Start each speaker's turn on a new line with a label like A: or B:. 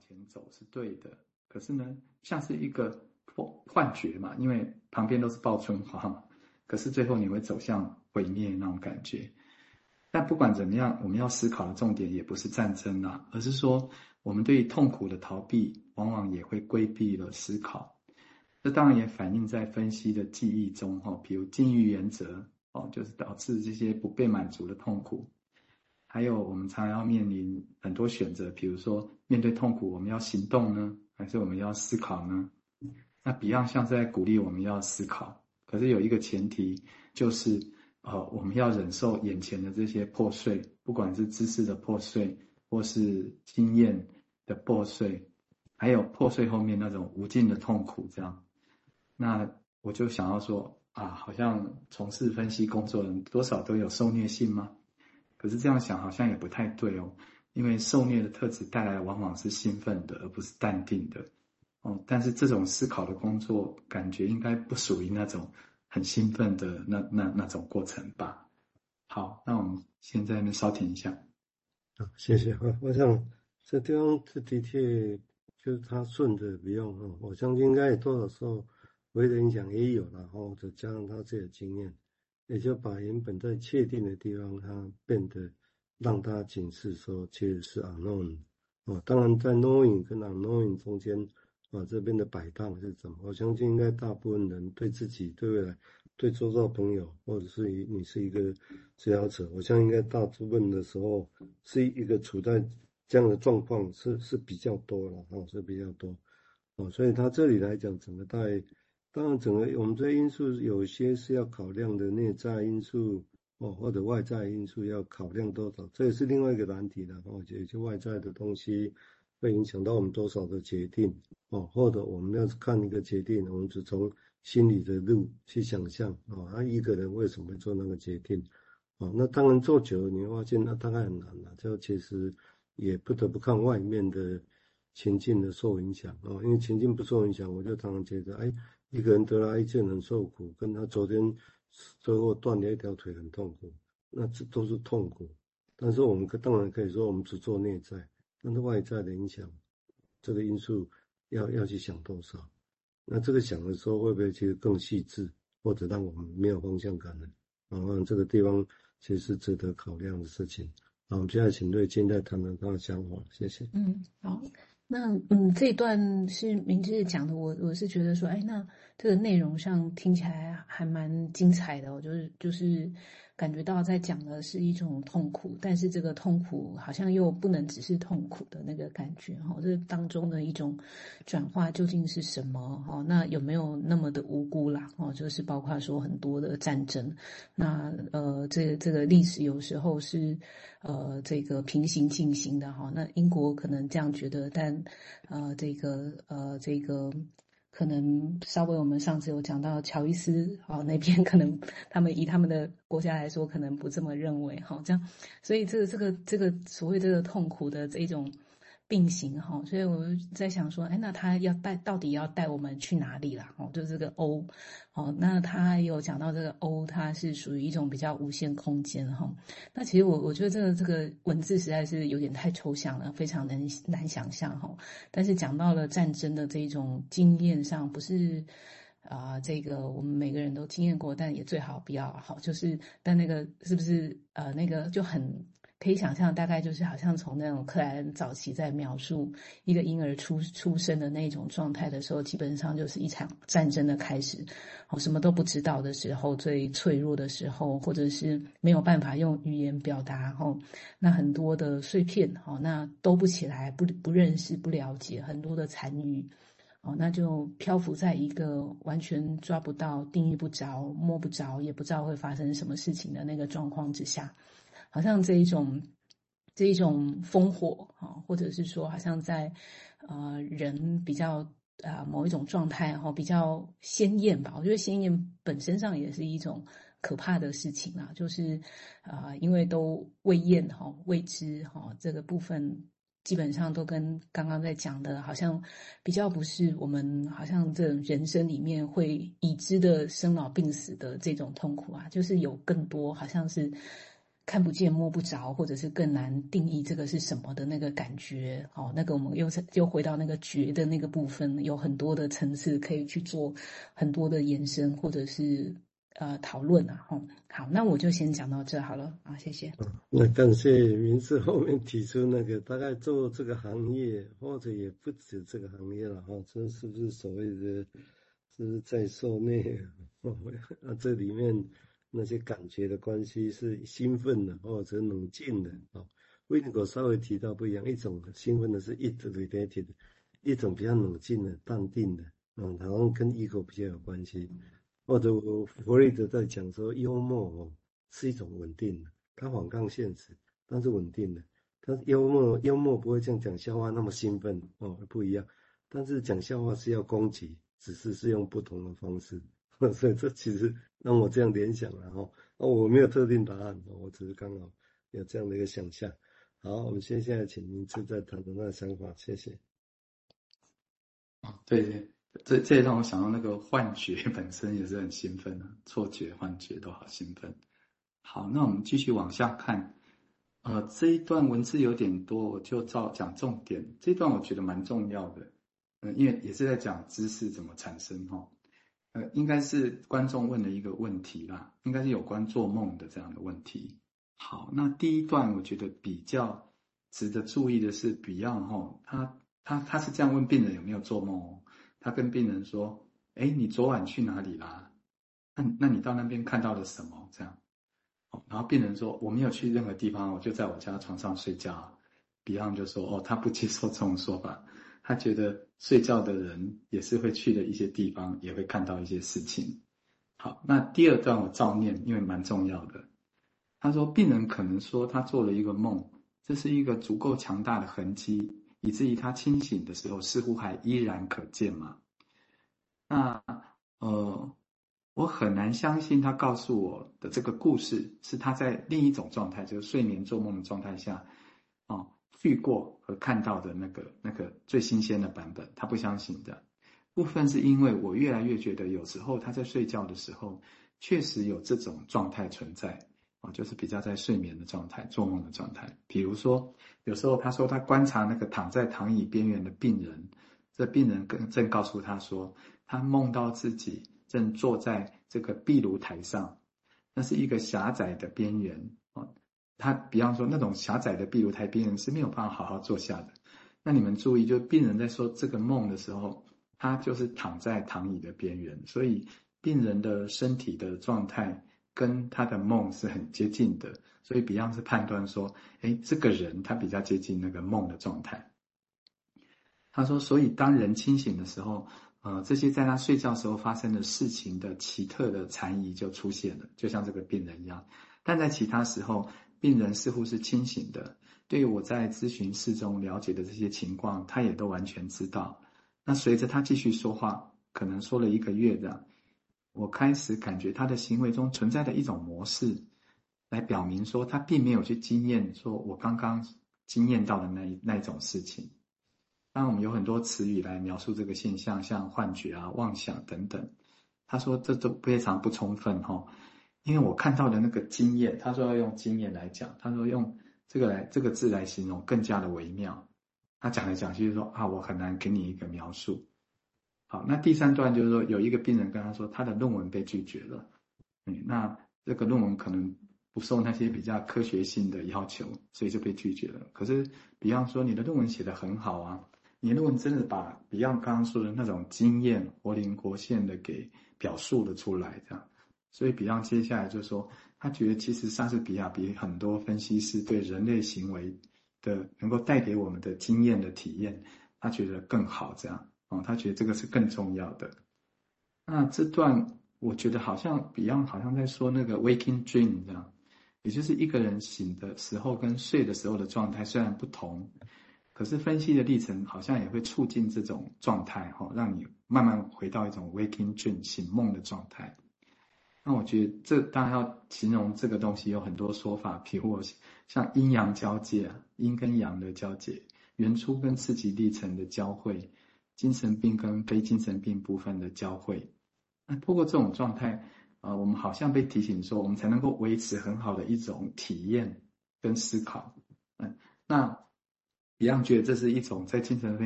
A: 前走是对的，可是呢，像是一个幻觉嘛，因为旁边都是报春花嘛，可是最后你会走向毁灭那种感觉。但不管怎么样，我们要思考的重点也不是战争啊，而是说我们对于痛苦的逃避，往往也会规避了思考。这当然也反映在分析的记忆中哈，比如禁欲原则哦，就是导致这些不被满足的痛苦。还有我们常常要面临很多选择，比如说面对痛苦，我们要行动呢，还是我们要思考呢？那 Beyond 像是在鼓励我们要思考，可是有一个前提就是。呃，我们要忍受眼前的这些破碎，不管是知识的破碎，或是经验的破碎，还有破碎后面那种无尽的痛苦，这样。那我就想要说啊，好像从事分析工作人多少都有受虐性吗？可是这样想好像也不太对哦，因为受虐的特质带来往往是兴奋的，而不是淡定的。哦，但是这种思考的工作，感觉应该不属于那种。很兴奋的那那那种过程吧。好，那我们现在呢，稍停一下。
B: 好，谢谢啊。我想这地方这的确就是他顺着不用哈。我相信应该有多少时候，我的影响也有了哈，或者加上他自己的经验，也就把原本在确定的地方，它变得让它警示说，其实是 unknown 哦。当然，在 knowing 跟 unknowing 中间。啊，这边的摆荡是怎么？我相信应该大部分人对自己、对未来、对周遭朋友，或者是你是一个治疗者，我相信应该大部分的时候是一个处在这样的状况，是是比较多了，哦，是比较多，哦，所以他这里来讲，整个大概，当然整个我们这些因素有些是要考量的内在因素，哦，或者外在因素要考量多少，这也是另外一个难题了，哦，有些外在的东西。会影响到我们多少的决定哦，或者我们要是看一个决定，我们只从心里的路去想象哦，他一个人为什么会做那个决定哦？那当然做久了，你会发现那大概很难了。就其实也不得不看外面的情境的受影响哦，因为情境不受影响，我就常常觉得，哎，一个人得了癌症很受苦，跟他昨天车祸断了一条腿很痛苦，那这都是痛苦。但是我们可当然可以说，我们只做内在。但是外在的影响，这个因素要要去想多少？那这个想的时候会不会其实更细致，或者让我们没有方向感呢？啊，这个地方其实是值得考量的事情。好，我们接下来请瑞金来谈谈他的想法，谢谢。
C: 嗯，好，那嗯，这段是明志讲的，我我是觉得说，哎，那这个内容上听起来还蛮精彩的，我就是就是。感觉到在讲的是一种痛苦，但是这个痛苦好像又不能只是痛苦的那个感觉哈，这当中的一种转化究竟是什么哈？那有没有那么的无辜啦？哦，就是包括说很多的战争，那呃，这个这个历史有时候是呃这个平行进行的哈。那英国可能这样觉得，但呃这个呃这个。可能稍微我们上次有讲到乔伊斯哦，那边可能他们以他们的国家来说，可能不这么认为哈，这样，所以这个这个这个所谓这个痛苦的这一种。并行哈，所以我在想说，哎，那他要带到底要带我们去哪里啦？哦，就是这个 O，哦，那他有讲到这个 O，它是属于一种比较无限空间哈。那其实我我觉得这个这个文字实在是有点太抽象了，非常难难想象哈。但是讲到了战争的这种经验上，不是啊、呃，这个我们每个人都经验过，但也最好不要好，就是但那个是不是呃那个就很。可以想象，大概就是好像从那种克莱恩早期在描述一个婴儿出出生的那种状态的时候，基本上就是一场战争的开始。哦，什么都不知道的时候，最脆弱的时候，或者是没有办法用语言表达，哦，那很多的碎片，哦，那都不起来，不不认识，不了解，很多的残余，哦，那就漂浮在一个完全抓不到、定义不着、摸不着，也不知道会发生什么事情的那个状况之下。好像这一种，这一种烽火啊，或者是说，好像在，呃，人比较啊、某一种状态哈，比较鲜艳吧。我觉得鲜艳本身上也是一种可怕的事情啊，就是啊、因为都未验哈、未知哈，这个部分基本上都跟刚刚在讲的，好像比较不是我们好像这人生里面会已知的生老病死的这种痛苦啊，就是有更多好像是。看不见摸不着，或者是更难定义这个是什么的那个感觉，哦，那个我们又又回到那个觉的那个部分，有很多的层次可以去做很多的延伸，或者是呃讨论啊，哦，好，那我就先讲到这好了，啊，谢谢。
B: 那感谢明志后面提出那个大概做这个行业，或者也不止这个行业了哈，这是不是所谓的，是不是在受内 啊？这里面。那些感觉的关系是兴奋的或者冷静的啊。维尼狗稍微提到不一样，一种兴奋的是 it related，一种比较冷静的、淡定的，嗯，好像跟 ego 比较有关系。或者弗雷德在讲说，幽默哦是一种稳定的，它反抗现实，但是稳定的。它幽默幽默不会像讲笑话那么兴奋哦，不一样。但是讲笑话是要攻击，只是是用不同的方式。所以这其实让我这样联想了哈，哦，我没有特定答案，我只是刚好有这样的一个想象。好，我们先现在请明志再谈谈他的想法，谢谢。
A: 哦，对对，这这也让我想到那个幻觉 本身也是很兴奋的，错觉、幻觉都好兴奋。好，那我们继续往下看，呃，这一段文字有点多，我就照讲重点。这段我觉得蛮重要的，嗯，因为也是在讲知识怎么产生哈。呃，应该是观众问的一个问题啦，应该是有关做梦的这样的问题。好，那第一段我觉得比较值得注意的是，Beyond 哈，他他他是这样问病人有没有做梦哦，他跟病人说，哎，你昨晚去哪里啦？那那你到那边看到了什么？这样，然后病人说我没有去任何地方，我就在我家床上睡觉。Beyond 就说，哦，他不接受这种说法。他觉得睡觉的人也是会去的一些地方，也会看到一些事情。好，那第二段我照念，因为蛮重要的。他说，病人可能说他做了一个梦，这是一个足够强大的痕迹，以至于他清醒的时候似乎还依然可见吗。那呃，我很难相信他告诉我的这个故事是他在另一种状态，就是睡眠做梦的状态下，哦。去过和看到的那个那个最新鲜的版本，他不相信的部分是因为我越来越觉得，有时候他在睡觉的时候，确实有这种状态存在啊，就是比较在睡眠的状态、做梦的状态。比如说，有时候他说他观察那个躺在躺椅边缘的病人，这病人跟正告诉他说，他梦到自己正坐在这个壁炉台上，那是一个狭窄的边缘。他比方说那种狭窄的壁炉台边缘是没有办法好好坐下的。那你们注意，就病人在说这个梦的时候，他就是躺在躺椅的边缘，所以病人的身体的状态跟他的梦是很接近的。所以比方是判断说，哎，这个人他比较接近那个梦的状态。他说，所以当人清醒的时候，呃，这些在他睡觉时候发生的事情的奇特的残疑就出现了，就像这个病人一样。但在其他时候，病人似乎是清醒的，对于我在咨询室中了解的这些情况，他也都完全知道。那随着他继续说话，可能说了一个月的，我开始感觉他的行为中存在的一种模式，来表明说他并没有去经验说我刚刚经验到的那那一种事情。当然，我们有很多词语来描述这个现象，像幻觉啊、妄想等等。他说这都非常不充分，哈。因为我看到的那个经验，他说要用经验来讲，他说用这个来这个字来形容更加的微妙。他讲来讲去就说啊，我很难给你一个描述。好，那第三段就是说有一个病人跟他说他的论文被拒绝了，嗯，那这个论文可能不受那些比较科学性的要求，所以就被拒绝了。可是，比方说你的论文写得很好啊，你论文真的把 Beyond 刚刚说的那种经验活灵活现的给表述了出来，这样。所以，比方接下来就是说，他觉得其实莎士比亚比很多分析师对人类行为的能够带给我们的经验的体验，他觉得更好。这样哦，他觉得这个是更重要的。那这段我觉得好像 Beyond 好像在说那个 waking dream 这样，也就是一个人醒的时候跟睡的时候的状态虽然不同，可是分析的历程好像也会促进这种状态哈，让你慢慢回到一种 waking dream 醒梦的状态。那我觉得这当然要形容这个东西有很多说法，譬如像阴阳交界啊，阴跟阳的交界，原初跟次级历程的交汇，精神病跟非精神病部分的交汇。那透过这种状态，啊、我们好像被提醒说，我们才能够维持很好的一种体验跟思考。嗯，那一样觉得这是一种在精神分